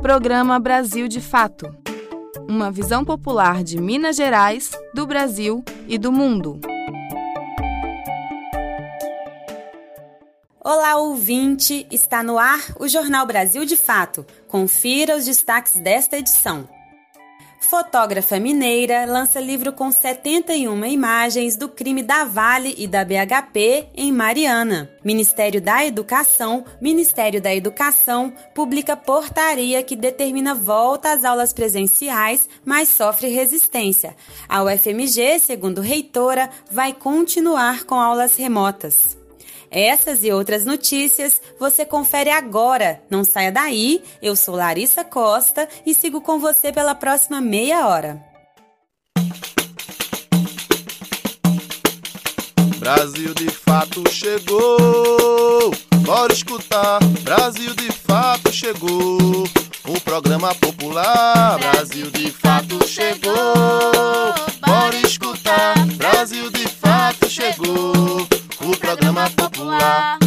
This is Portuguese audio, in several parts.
Programa Brasil de Fato. Uma visão popular de Minas Gerais, do Brasil e do mundo. Olá, ouvinte! Está no ar o Jornal Brasil de Fato. Confira os destaques desta edição. Fotógrafa mineira lança livro com 71 imagens do crime da Vale e da BHP em Mariana. Ministério da Educação, Ministério da Educação publica portaria que determina volta às aulas presenciais, mas sofre resistência. A UFMG, segundo reitora, vai continuar com aulas remotas. Essas e outras notícias você confere agora. Não saia daí. Eu sou Larissa Costa e sigo com você pela próxima meia hora. Brasil de fato chegou. Bora escutar. Brasil de fato chegou. O programa popular. Brasil de fato chegou. Bora escutar. Brasil de fato chegou programa popular.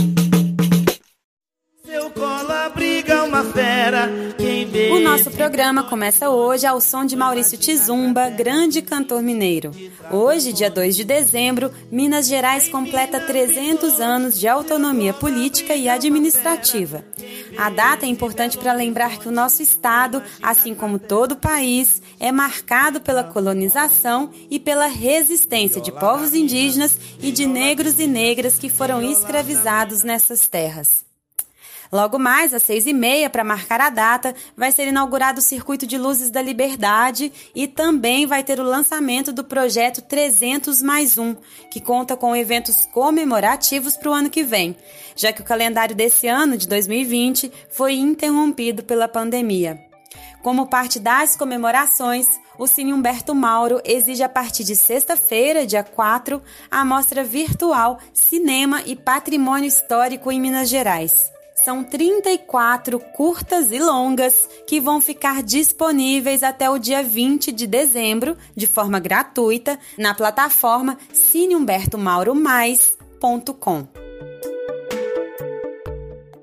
Seu cola briga uma fera. O nosso programa começa hoje ao som de Maurício Tizumba, grande cantor mineiro. Hoje, dia 2 de dezembro, Minas Gerais completa 300 anos de autonomia política e administrativa. A data é importante para lembrar que o nosso estado, assim como todo o país, é marcado pela colonização e pela resistência de povos indígenas e de negros e negras que foram escravizados nessas terras. Logo mais, às seis e meia, para marcar a data, vai ser inaugurado o Circuito de Luzes da Liberdade e também vai ter o lançamento do projeto 300 mais um, que conta com eventos comemorativos para o ano que vem, já que o calendário desse ano, de 2020, foi interrompido pela pandemia. Como parte das comemorações, o Cine Humberto Mauro exige a partir de sexta-feira, dia 4, a mostra virtual Cinema e Patrimônio Histórico em Minas Gerais. São 34 curtas e longas que vão ficar disponíveis até o dia 20 de dezembro, de forma gratuita, na plataforma cineumbertomauromais.com.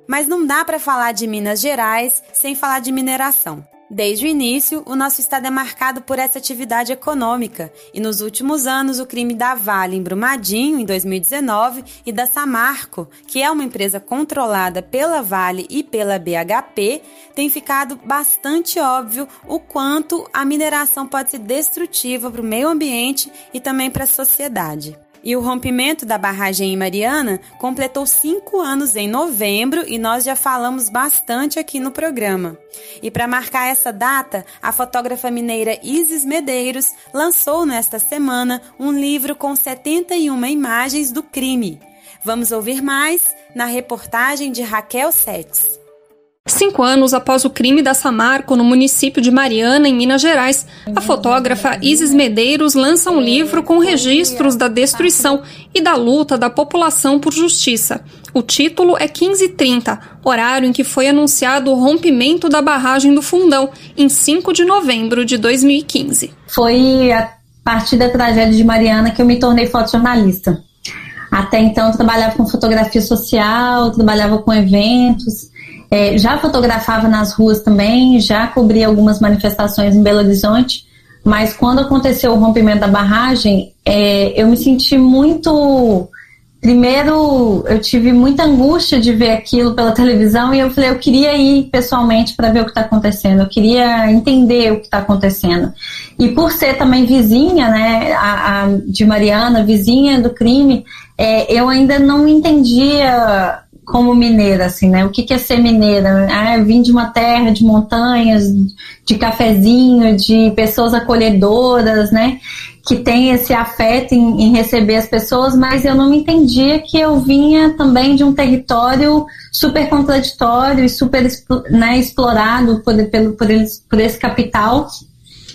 Mas não dá para falar de Minas Gerais sem falar de mineração. Desde o início, o nosso estado é marcado por essa atividade econômica, e nos últimos anos o crime da Vale em Brumadinho, em 2019, e da Samarco, que é uma empresa controlada pela Vale e pela BHP, tem ficado bastante óbvio o quanto a mineração pode ser destrutiva para o meio ambiente e também para a sociedade. E o rompimento da barragem em Mariana completou cinco anos em novembro e nós já falamos bastante aqui no programa. E para marcar essa data, a fotógrafa mineira Isis Medeiros lançou nesta semana um livro com 71 imagens do crime. Vamos ouvir mais na reportagem de Raquel Setes. Cinco anos após o crime da Samarco no município de Mariana, em Minas Gerais, a fotógrafa Isis Medeiros lança um livro com registros da destruição e da luta da população por justiça. O título é 1530, horário em que foi anunciado o rompimento da barragem do Fundão, em 5 de novembro de 2015. Foi a partir da tragédia de Mariana que eu me tornei fotojornalista. Até então, eu trabalhava com fotografia social, trabalhava com eventos. É, já fotografava nas ruas também, já cobri algumas manifestações em Belo Horizonte, mas quando aconteceu o rompimento da barragem, é, eu me senti muito. Primeiro, eu tive muita angústia de ver aquilo pela televisão e eu falei, eu queria ir pessoalmente para ver o que está acontecendo, eu queria entender o que está acontecendo. E por ser também vizinha, né, a, a de Mariana, vizinha do crime, é, eu ainda não entendia como mineira, assim, né? O que, que é ser mineira? Ah, vim de uma terra de montanhas, de cafezinho, de pessoas acolhedoras, né? Que tem esse afeto em, em, receber as pessoas, mas eu não entendia que eu vinha também de um território super contraditório e super né, explorado por, pelo, por, por esse capital.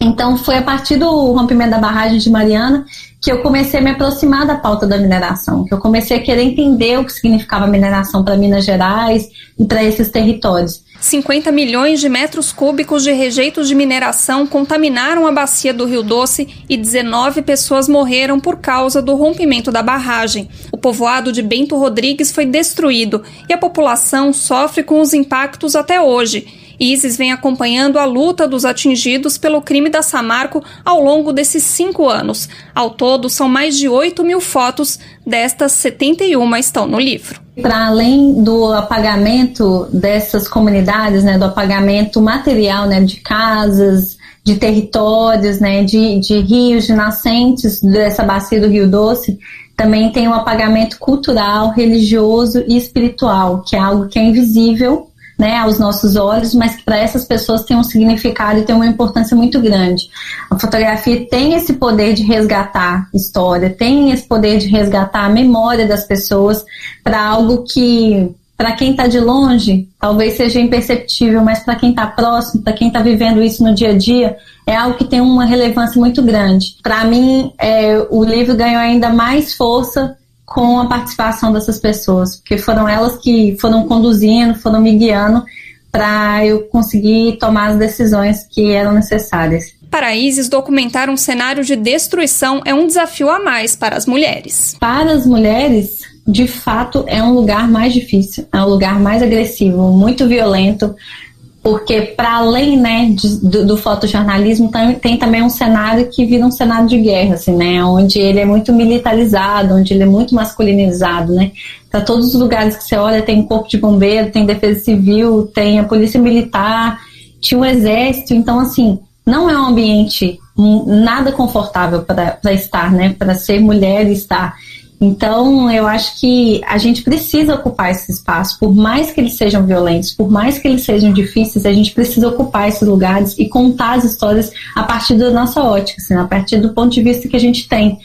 Então foi a partir do rompimento da barragem de Mariana que eu comecei a me aproximar da pauta da mineração, que eu comecei a querer entender o que significava mineração para Minas Gerais e para esses territórios. 50 milhões de metros cúbicos de rejeitos de mineração contaminaram a bacia do Rio Doce e 19 pessoas morreram por causa do rompimento da barragem. O povoado de Bento Rodrigues foi destruído e a população sofre com os impactos até hoje Isis vem acompanhando a luta dos atingidos pelo crime da Samarco ao longo desses cinco anos. Ao todo, são mais de 8 mil fotos, destas 71 estão no livro. Para além do apagamento dessas comunidades, né, do apagamento material né, de casas, de territórios, né, de, de rios, de nascentes dessa bacia do Rio Doce, também tem o apagamento cultural, religioso e espiritual, que é algo que é invisível né, aos nossos olhos, mas que para essas pessoas tem um significado e tem uma importância muito grande. A fotografia tem esse poder de resgatar história, tem esse poder de resgatar a memória das pessoas para algo que para quem está de longe, talvez seja imperceptível, mas para quem está próximo, para quem está vivendo isso no dia a dia, é algo que tem uma relevância muito grande. Para mim, é, o livro ganhou ainda mais força com a participação dessas pessoas, porque foram elas que foram conduzindo, foram me guiando para eu conseguir tomar as decisões que eram necessárias. Para Isis, documentar um cenário de destruição é um desafio a mais para as mulheres. Para as mulheres, de fato, é um lugar mais difícil, é um lugar mais agressivo, muito violento, porque para além né, de, do, do, fotojornalismo tem, tem, também um cenário que vira um cenário de guerra, assim, né, onde ele é muito militarizado, onde ele é muito masculinizado, né. Para todos os lugares que você olha tem corpo de bombeiro, tem defesa civil, tem a polícia militar, tinha o exército, então assim não é um ambiente nada confortável para estar, né, para ser mulher e estar. Então, eu acho que a gente precisa ocupar esse espaço, por mais que eles sejam violentos, por mais que eles sejam difíceis, a gente precisa ocupar esses lugares e contar as histórias a partir da nossa ótica, assim, a partir do ponto de vista que a gente tem.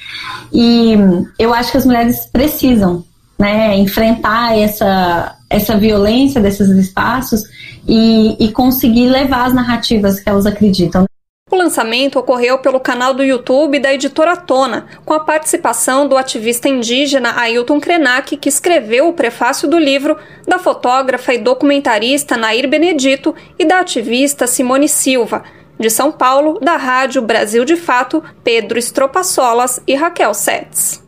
E eu acho que as mulheres precisam né, enfrentar essa, essa violência desses espaços e, e conseguir levar as narrativas que elas acreditam. O lançamento ocorreu pelo canal do YouTube da editora Tona, com a participação do ativista indígena Ailton Krenak, que escreveu o prefácio do livro, da fotógrafa e documentarista Nair Benedito e da ativista Simone Silva. De São Paulo, da Rádio Brasil de Fato, Pedro Estropaçolas e Raquel Setz.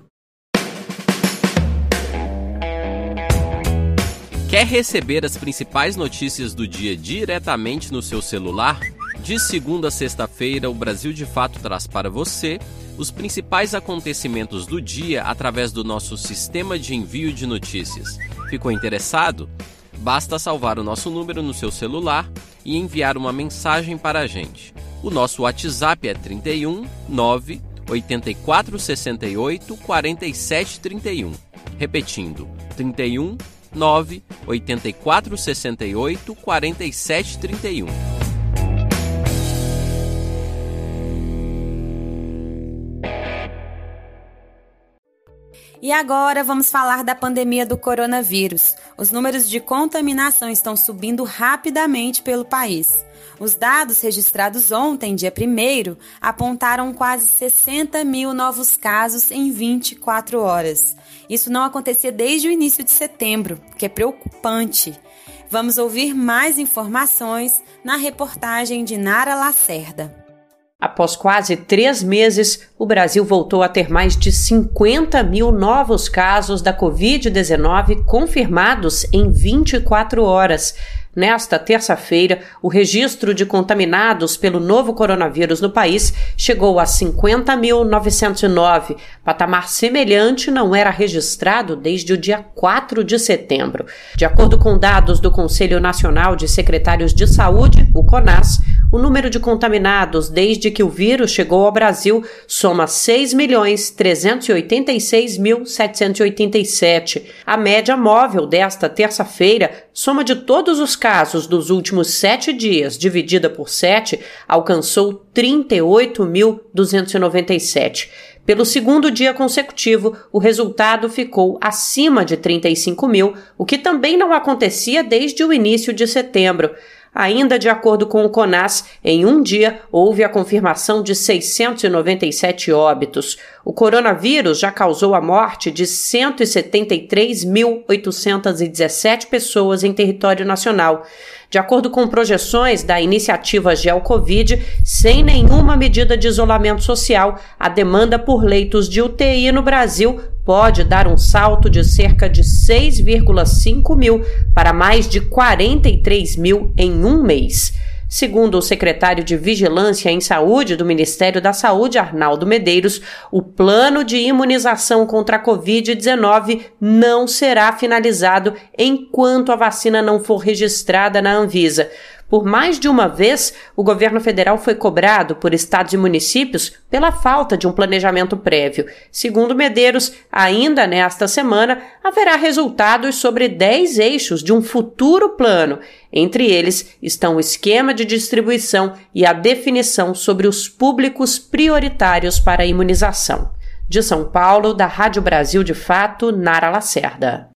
Quer receber as principais notícias do dia diretamente no seu celular? De segunda a sexta-feira, o Brasil de Fato traz para você os principais acontecimentos do dia através do nosso sistema de envio de notícias. Ficou interessado? Basta salvar o nosso número no seu celular e enviar uma mensagem para a gente. O nosso WhatsApp é 31 9 84 68 47 31. Repetindo, 31 9 84 68 47 31. E agora vamos falar da pandemia do coronavírus. Os números de contaminação estão subindo rapidamente pelo país. Os dados registrados ontem, dia 1, apontaram quase 60 mil novos casos em 24 horas. Isso não acontecia desde o início de setembro, que é preocupante. Vamos ouvir mais informações na reportagem de Nara Lacerda. Após quase três meses, o Brasil voltou a ter mais de 50 mil novos casos da Covid-19 confirmados em 24 horas. Nesta terça-feira, o registro de contaminados pelo novo coronavírus no país chegou a 50.909. Patamar semelhante não era registrado desde o dia 4 de setembro. De acordo com dados do Conselho Nacional de Secretários de Saúde, o CONAS, o número de contaminados desde que o vírus chegou ao Brasil soma 6.386.787. A média móvel desta terça-feira, soma de todos os casos dos últimos sete dias, dividida por sete, alcançou 38.297. Pelo segundo dia consecutivo, o resultado ficou acima de 35 mil, o que também não acontecia desde o início de setembro. Ainda de acordo com o CONAS, em um dia houve a confirmação de 697 óbitos. O coronavírus já causou a morte de 173.817 pessoas em território nacional. De acordo com projeções da iniciativa GeoCovid, sem nenhuma medida de isolamento social, a demanda por leitos de UTI no Brasil pode dar um salto de cerca de 6,5 mil para mais de 43 mil em um mês. Segundo o secretário de Vigilância em Saúde do Ministério da Saúde, Arnaldo Medeiros, o plano de imunização contra a Covid-19 não será finalizado enquanto a vacina não for registrada na Anvisa. Por mais de uma vez, o governo federal foi cobrado por estados e municípios pela falta de um planejamento prévio. Segundo Medeiros, ainda nesta semana haverá resultados sobre 10 eixos de um futuro plano. Entre eles estão o esquema de distribuição e a definição sobre os públicos prioritários para a imunização. De São Paulo, da Rádio Brasil de Fato, Nara Lacerda.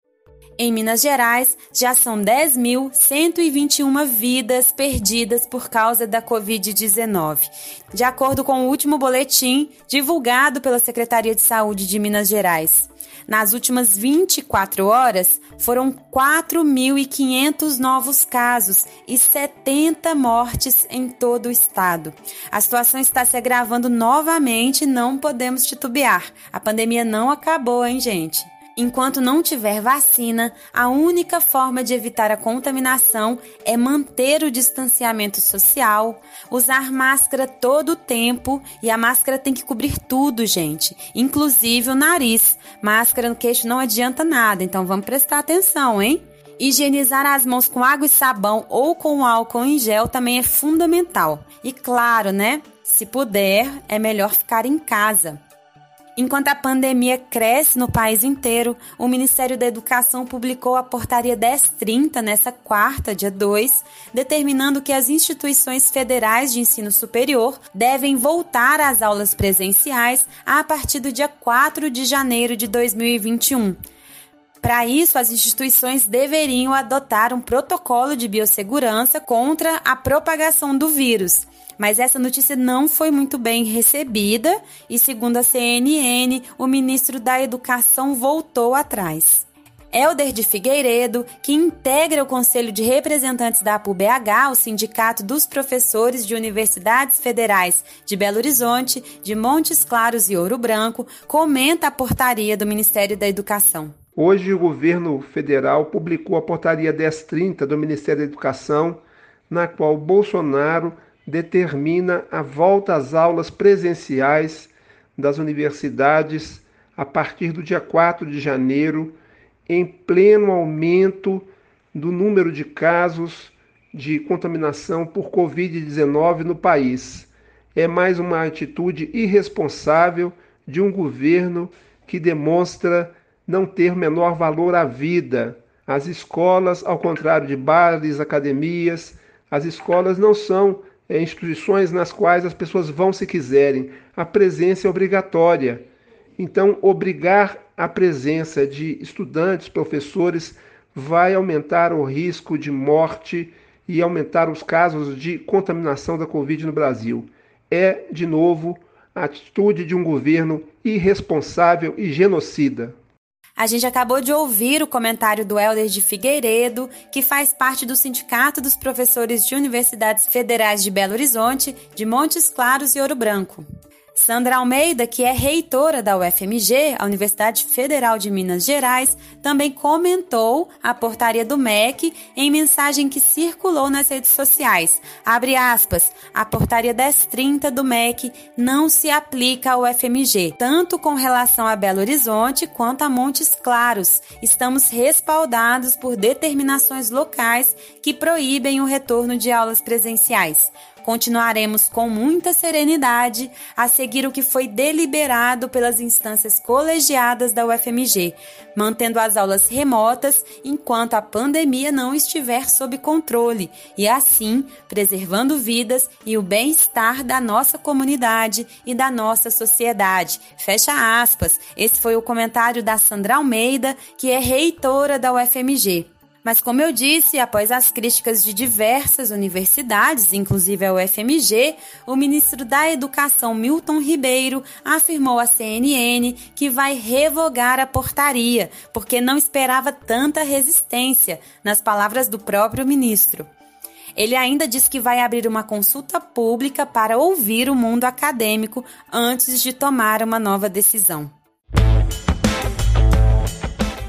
Em Minas Gerais, já são 10.121 vidas perdidas por causa da Covid-19. De acordo com o último boletim divulgado pela Secretaria de Saúde de Minas Gerais. Nas últimas 24 horas, foram 4.500 novos casos e 70 mortes em todo o estado. A situação está se agravando novamente e não podemos titubear. A pandemia não acabou, hein, gente? Enquanto não tiver vacina, a única forma de evitar a contaminação é manter o distanciamento social, usar máscara todo o tempo e a máscara tem que cobrir tudo, gente, inclusive o nariz. Máscara no queixo não adianta nada, então vamos prestar atenção, hein? Higienizar as mãos com água e sabão ou com álcool em gel também é fundamental. E claro, né? Se puder, é melhor ficar em casa. Enquanto a pandemia cresce no país inteiro, o Ministério da Educação publicou a Portaria 1030 nessa quarta, dia 2, determinando que as instituições federais de ensino superior devem voltar às aulas presenciais a partir do dia 4 de janeiro de 2021. Para isso, as instituições deveriam adotar um protocolo de biossegurança contra a propagação do vírus mas essa notícia não foi muito bem recebida e, segundo a CNN, o ministro da Educação voltou atrás. Helder de Figueiredo, que integra o Conselho de Representantes da APUBH, o Sindicato dos Professores de Universidades Federais de Belo Horizonte, de Montes Claros e Ouro Branco, comenta a portaria do Ministério da Educação. Hoje, o governo federal publicou a portaria 1030 do Ministério da Educação, na qual Bolsonaro determina a volta às aulas presenciais das universidades a partir do dia 4 de janeiro, em pleno aumento do número de casos de contaminação por Covid-19 no país. É mais uma atitude irresponsável de um governo que demonstra não ter menor valor à vida. As escolas, ao contrário de bares, academias, as escolas não são é, instituições nas quais as pessoas vão se quiserem. A presença é obrigatória. Então, obrigar a presença de estudantes, professores, vai aumentar o risco de morte e aumentar os casos de contaminação da Covid no Brasil. É, de novo, a atitude de um governo irresponsável e genocida. A gente acabou de ouvir o comentário do Helder de Figueiredo, que faz parte do Sindicato dos Professores de Universidades Federais de Belo Horizonte, de Montes Claros e Ouro Branco. Sandra Almeida, que é reitora da UFMG, a Universidade Federal de Minas Gerais, também comentou a portaria do MEC em mensagem que circulou nas redes sociais. Abre aspas, a portaria 1030 do MEC não se aplica ao UFMG, tanto com relação a Belo Horizonte quanto a Montes Claros. Estamos respaldados por determinações locais que proíbem o retorno de aulas presenciais. Continuaremos com muita serenidade a seguir o que foi deliberado pelas instâncias colegiadas da UFMG, mantendo as aulas remotas enquanto a pandemia não estiver sob controle e, assim, preservando vidas e o bem-estar da nossa comunidade e da nossa sociedade. Fecha aspas. Esse foi o comentário da Sandra Almeida, que é reitora da UFMG. Mas, como eu disse, após as críticas de diversas universidades, inclusive a UFMG, o ministro da Educação, Milton Ribeiro, afirmou à CNN que vai revogar a portaria, porque não esperava tanta resistência, nas palavras do próprio ministro. Ele ainda diz que vai abrir uma consulta pública para ouvir o mundo acadêmico antes de tomar uma nova decisão.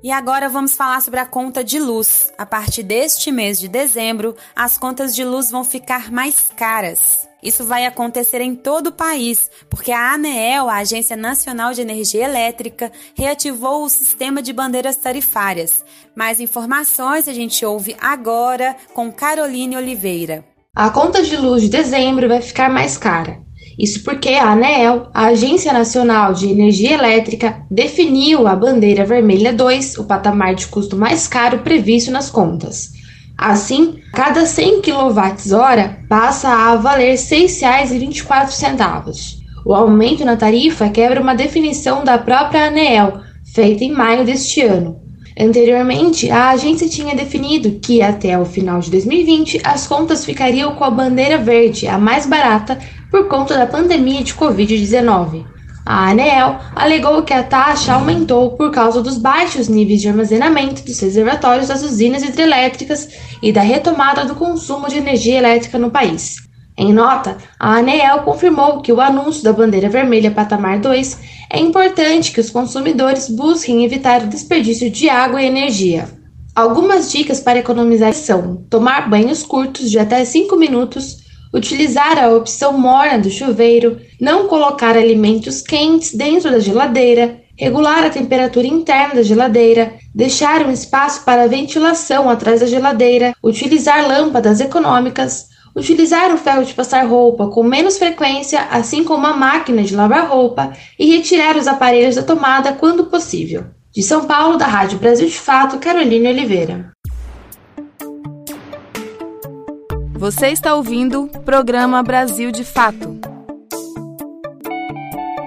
E agora vamos falar sobre a conta de luz. A partir deste mês de dezembro, as contas de luz vão ficar mais caras. Isso vai acontecer em todo o país, porque a ANEEL, a Agência Nacional de Energia Elétrica, reativou o sistema de bandeiras tarifárias. Mais informações a gente ouve agora com Caroline Oliveira. A conta de luz de dezembro vai ficar mais cara. Isso porque a ANEEL, a Agência Nacional de Energia Elétrica, definiu a bandeira vermelha 2, o patamar de custo mais caro previsto nas contas. Assim, cada 100 kWh passa a valer R$ 6,24. O aumento na tarifa quebra uma definição da própria ANEEL, feita em maio deste ano. Anteriormente, a agência tinha definido que até o final de 2020 as contas ficariam com a bandeira verde, a mais barata, por conta da pandemia de Covid-19. A ANEEL alegou que a taxa aumentou por causa dos baixos níveis de armazenamento dos reservatórios das usinas hidrelétricas e da retomada do consumo de energia elétrica no país. Em nota, a ANEEL confirmou que o anúncio da bandeira vermelha patamar 2 é importante que os consumidores busquem evitar o desperdício de água e energia. Algumas dicas para economizar são tomar banhos curtos de até 5 minutos utilizar a opção morna do chuveiro, não colocar alimentos quentes dentro da geladeira, regular a temperatura interna da geladeira, deixar um espaço para ventilação atrás da geladeira, utilizar lâmpadas econômicas, utilizar o ferro de passar roupa com menos frequência, assim como a máquina de lavar roupa, e retirar os aparelhos da tomada quando possível. De São Paulo, da Rádio Brasil de Fato, Caroline Oliveira. Você está ouvindo o programa Brasil de Fato.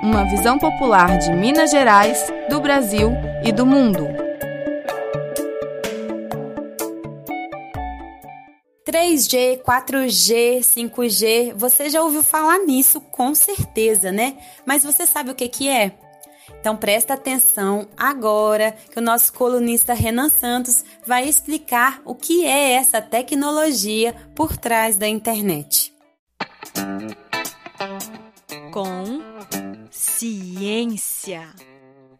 Uma visão popular de Minas Gerais, do Brasil e do mundo. 3G, 4G, 5G, você já ouviu falar nisso com certeza, né? Mas você sabe o que, que é? Então presta atenção agora que o nosso colunista Renan Santos vai explicar o que é essa tecnologia por trás da internet. Com ciência,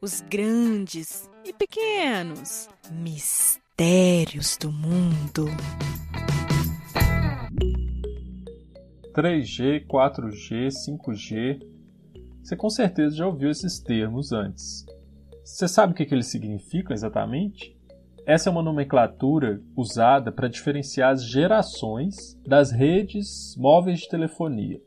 os grandes e pequenos mistérios do mundo. 3G, 4G, 5G você com certeza já ouviu esses termos antes. Você sabe o que, eles significam exatamente? Essa é uma nomenclatura usada para diferenciar as gerações das redes móveis de telefonia,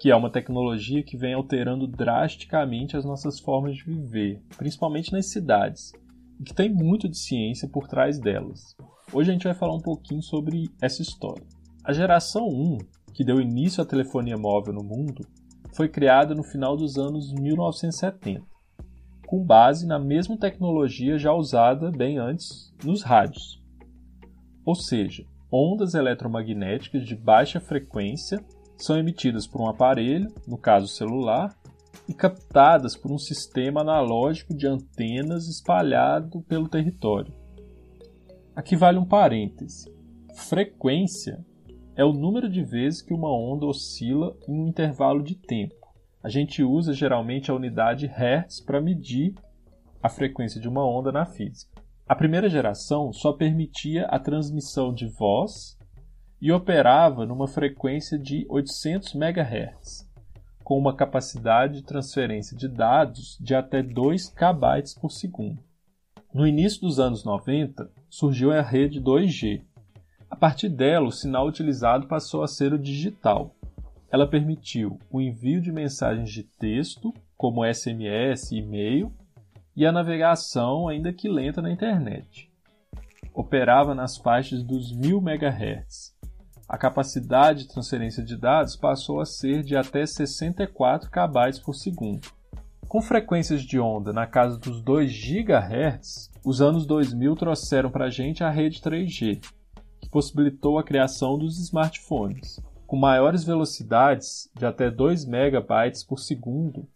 que é uma tecnologia que vem alterando drasticamente as nossas formas de viver, principalmente nas cidades, e que tem muito de ciência por trás delas. Hoje a gente vai falar um pouquinho sobre essa história. A geração 1, que deu início à telefonia móvel no mundo, foi criada no final dos anos 1970, com base na mesma tecnologia já usada bem antes nos rádios. Ou seja, ondas eletromagnéticas de baixa frequência são emitidas por um aparelho, no caso celular, e captadas por um sistema analógico de antenas espalhado pelo território. Aqui vale um parêntese. Frequência é o número de vezes que uma onda oscila em um intervalo de tempo. A gente usa geralmente a unidade Hertz para medir a frequência de uma onda na física. A primeira geração só permitia a transmissão de voz e operava numa frequência de 800 MHz, com uma capacidade de transferência de dados de até 2 KB por segundo. No início dos anos 90, surgiu a rede 2G, a partir dela, o sinal utilizado passou a ser o digital. Ela permitiu o envio de mensagens de texto, como SMS e e-mail, e a navegação, ainda que lenta, na internet. Operava nas faixas dos 1000 MHz. A capacidade de transferência de dados passou a ser de até 64 KB por segundo. Com frequências de onda na casa dos 2 GHz, os anos 2000 trouxeram para a gente a rede 3G, que possibilitou a criação dos smartphones. Com maiores velocidades de até 2 MB por segundo,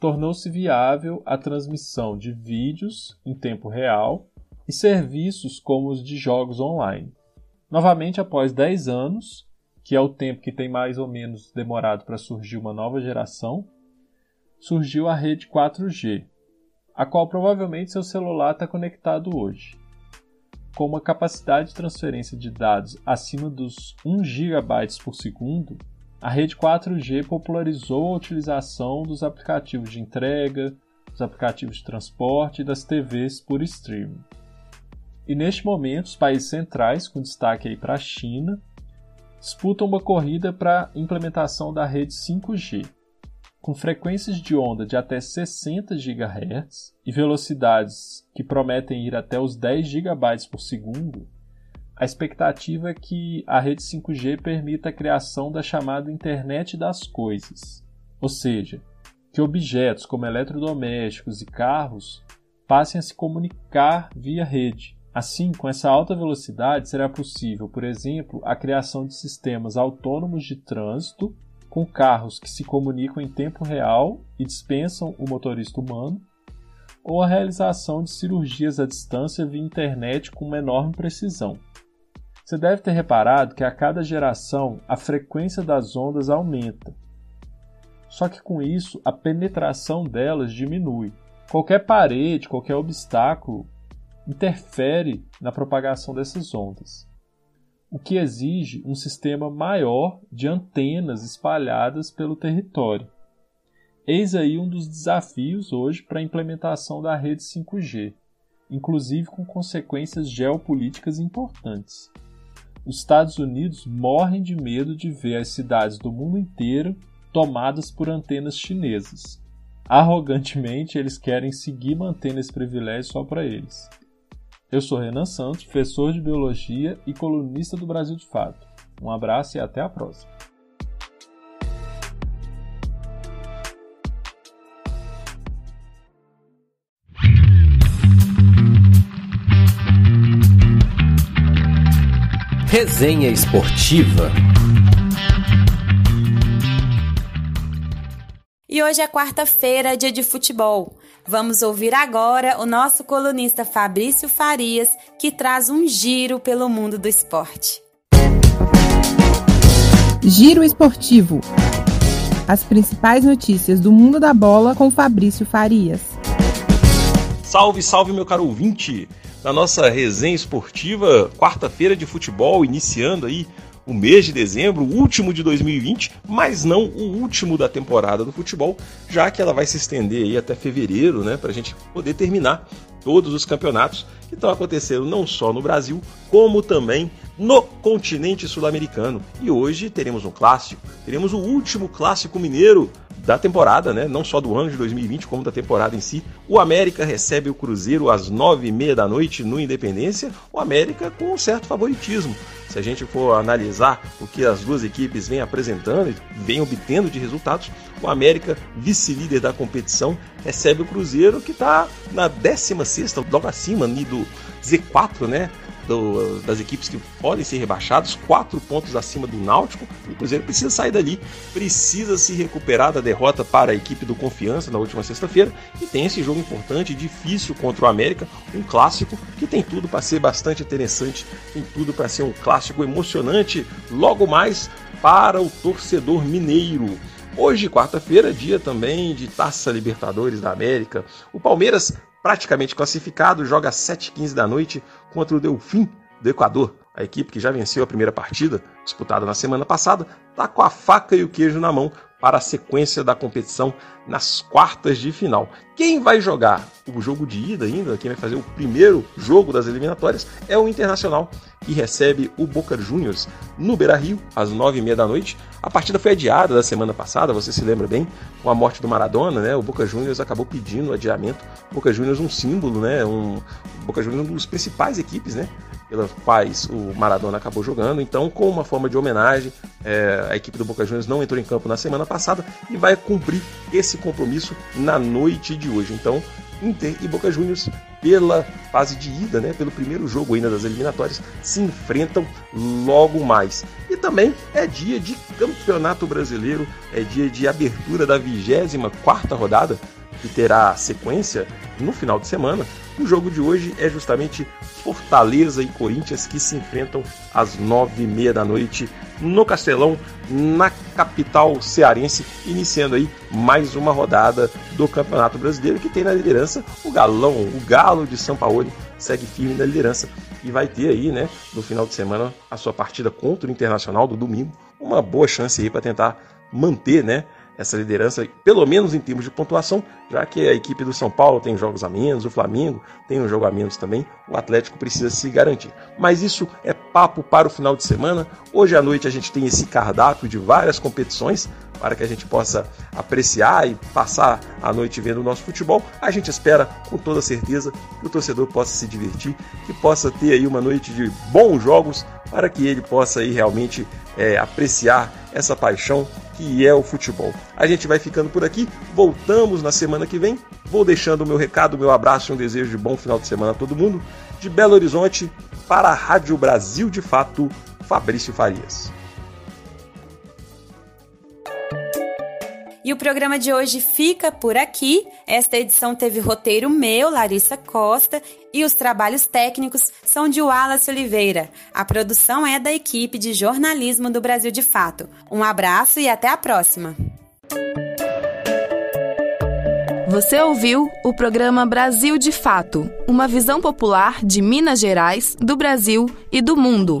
tornou-se viável a transmissão de vídeos em tempo real e serviços como os de jogos online. Novamente, após 10 anos, que é o tempo que tem mais ou menos demorado para surgir uma nova geração, surgiu a rede 4G, a qual provavelmente seu celular está conectado hoje. Com uma capacidade de transferência de dados acima dos 1 GB por segundo, a rede 4G popularizou a utilização dos aplicativos de entrega, dos aplicativos de transporte e das TVs por streaming. E neste momento, os países centrais, com destaque para a China, disputam uma corrida para a implementação da rede 5G, com frequências de onda de até 60 GHz e velocidades que prometem ir até os 10 GB por segundo, a expectativa é que a rede 5G permita a criação da chamada Internet das Coisas, ou seja, que objetos como eletrodomésticos e carros passem a se comunicar via rede. Assim, com essa alta velocidade, será possível, por exemplo, a criação de sistemas autônomos de trânsito com carros que se comunicam em tempo real e dispensam o motorista humano, ou a realização de cirurgias à distância via internet com uma enorme precisão. Você deve ter reparado que a cada geração a frequência das ondas aumenta. Só que com isso a penetração delas diminui. Qualquer parede, qualquer obstáculo interfere na propagação dessas ondas, o que exige um sistema maior de antenas espalhadas pelo território. Eis aí um dos desafios hoje para a implementação da rede 5G, inclusive com consequências geopolíticas importantes os Estados Unidos morrem de medo de ver as cidades do mundo inteiro tomadas por antenas chinesas. Arrogantemente, eles querem seguir mantendo esse privilégio só para eles. Eu sou Renan Santos, professor de Biologia e colunista do Brasil de Fato. Um abraço e até a próxima. Resenha Esportiva. E hoje é quarta-feira, dia de futebol. Vamos ouvir agora o nosso colunista Fabrício Farias, que traz um giro pelo mundo do esporte. Giro Esportivo. As principais notícias do mundo da bola com Fabrício Farias. Salve, salve, meu caro ouvinte! na nossa resenha esportiva, quarta-feira de futebol, iniciando aí o mês de dezembro, o último de 2020, mas não o último da temporada do futebol, já que ela vai se estender aí até fevereiro, né, para a gente poder terminar todos os campeonatos que estão acontecendo não só no Brasil, como também no continente sul-americano. E hoje teremos um clássico, teremos o último clássico mineiro da temporada, né? não só do ano de 2020, como da temporada em si. O América recebe o Cruzeiro às nove e meia da noite no Independência, o América com um certo favoritismo. Se a gente for analisar o que as duas equipes vêm apresentando e vêm obtendo de resultados, o América, vice-líder da competição, recebe o Cruzeiro que está na 16 sexta, logo acima do Z4, né? do, das equipes que podem ser rebaixadas, quatro pontos acima do Náutico. O Cruzeiro precisa sair dali, precisa se recuperar da derrota para a equipe do Confiança na última sexta-feira e tem esse jogo importante difícil contra o América, um clássico que tem tudo para ser bastante interessante, tem tudo para ser um clássico emocionante logo mais para o torcedor mineiro. Hoje, quarta-feira, dia também de Taça Libertadores da América. O Palmeiras praticamente classificado, joga às 7h15 da noite contra o Delfim do Equador. A equipe que já venceu a primeira partida, disputada na semana passada, está com a faca e o queijo na mão para a sequência da competição nas quartas de final. Quem vai jogar o jogo de ida ainda, quem vai fazer o primeiro jogo das eliminatórias, é o Internacional, que recebe o Boca Juniors no Beira-Rio, às nove e meia da noite. A partida foi adiada da semana passada, você se lembra bem, com a morte do Maradona, né? O Boca Juniors acabou pedindo adiamento. O Boca Juniors um símbolo, né? Um, o Boca Juniors um dos principais equipes, né? Pelas quais o Maradona acabou jogando. Então, com uma forma de homenagem, é, a equipe do Boca Juniors não entrou em campo na semana passada e vai cumprir esse compromisso na noite de hoje. Então, Inter e Boca Juniors, pela fase de ida, né, pelo primeiro jogo ainda das eliminatórias, se enfrentam logo mais. E também é dia de Campeonato Brasileiro, é dia de abertura da 24ª rodada, que terá sequência no final de semana. O jogo de hoje é justamente Fortaleza e Corinthians que se enfrentam às nove e meia da noite no Castelão, na capital cearense, iniciando aí mais uma rodada do Campeonato Brasileiro que tem na liderança o Galão, o Galo de São Paulo segue firme na liderança e vai ter aí, né, no final de semana a sua partida contra o Internacional do domingo, uma boa chance aí para tentar manter, né, essa liderança, pelo menos em termos de pontuação, já que a equipe do São Paulo tem jogos a menos, o Flamengo tem um jogo a menos também, o Atlético precisa se garantir. Mas isso é papo para o final de semana. Hoje à noite a gente tem esse cardápio de várias competições para que a gente possa apreciar e passar a noite vendo o nosso futebol. A gente espera com toda certeza que o torcedor possa se divertir, que possa ter aí uma noite de bons jogos para que ele possa aí realmente é, apreciar essa paixão que é o futebol. A gente vai ficando por aqui, voltamos na semana que vem. Vou deixando o meu recado, meu abraço e um desejo de bom final de semana a todo mundo. De Belo Horizonte para a Rádio Brasil de Fato, Fabrício Farias. E o programa de hoje fica por aqui. Esta edição teve roteiro meu, Larissa Costa, e os trabalhos técnicos são de Wallace Oliveira. A produção é da equipe de jornalismo do Brasil de Fato. Um abraço e até a próxima. Você ouviu o programa Brasil de Fato, uma visão popular de Minas Gerais, do Brasil e do mundo.